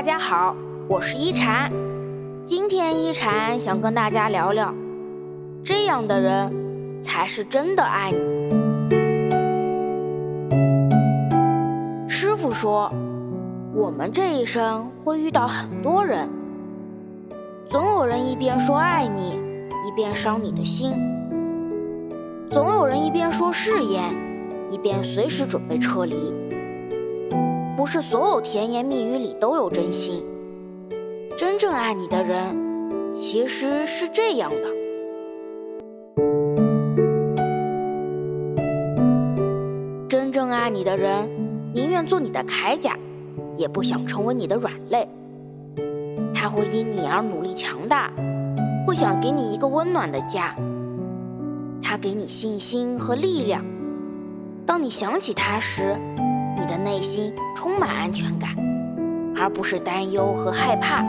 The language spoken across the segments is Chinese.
大家好，我是一禅。今天一禅想跟大家聊聊，这样的人才是真的爱你。师傅说，我们这一生会遇到很多人，总有人一边说爱你，一边伤你的心；总有人一边说誓言，一边随时准备撤离。不是所有甜言蜜语里都有真心。真正爱你的人，其实是这样的：真正爱你的人，宁愿做你的铠甲，也不想成为你的软肋。他会因你而努力强大，会想给你一个温暖的家。他给你信心和力量。当你想起他时，内心充满安全感，而不是担忧和害怕。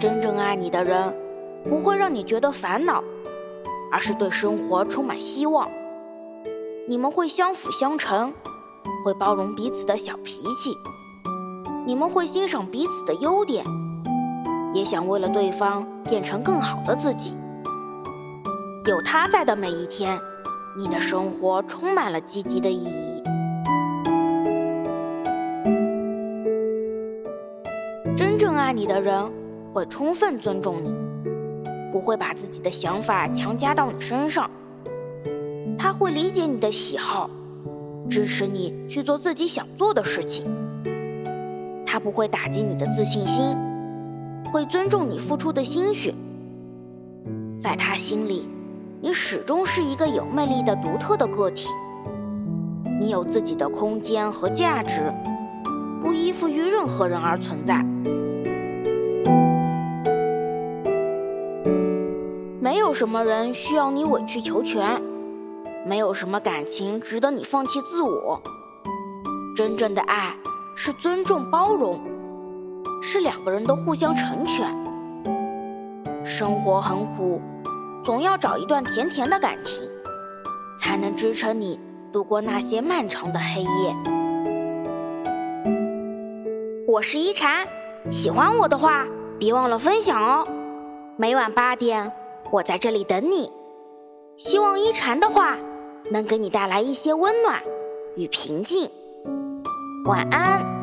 真正爱你的人，不会让你觉得烦恼，而是对生活充满希望。你们会相辅相成，会包容彼此的小脾气，你们会欣赏彼此的优点，也想为了对方变成更好的自己。有他在的每一天。你的生活充满了积极的意义。真正爱你的人会充分尊重你，不会把自己的想法强加到你身上。他会理解你的喜好，支持你去做自己想做的事情。他不会打击你的自信心，会尊重你付出的心血。在他心里。你始终是一个有魅力的独特的个体，你有自己的空间和价值，不依附于任何人而存在。没有什么人需要你委曲求全，没有什么感情值得你放弃自我。真正的爱是尊重包容，是两个人都互相成全。生活很苦。总要找一段甜甜的感情，才能支撑你度过那些漫长的黑夜。我是一禅，喜欢我的话，别忘了分享哦。每晚八点，我在这里等你。希望一禅的话能给你带来一些温暖与平静。晚安。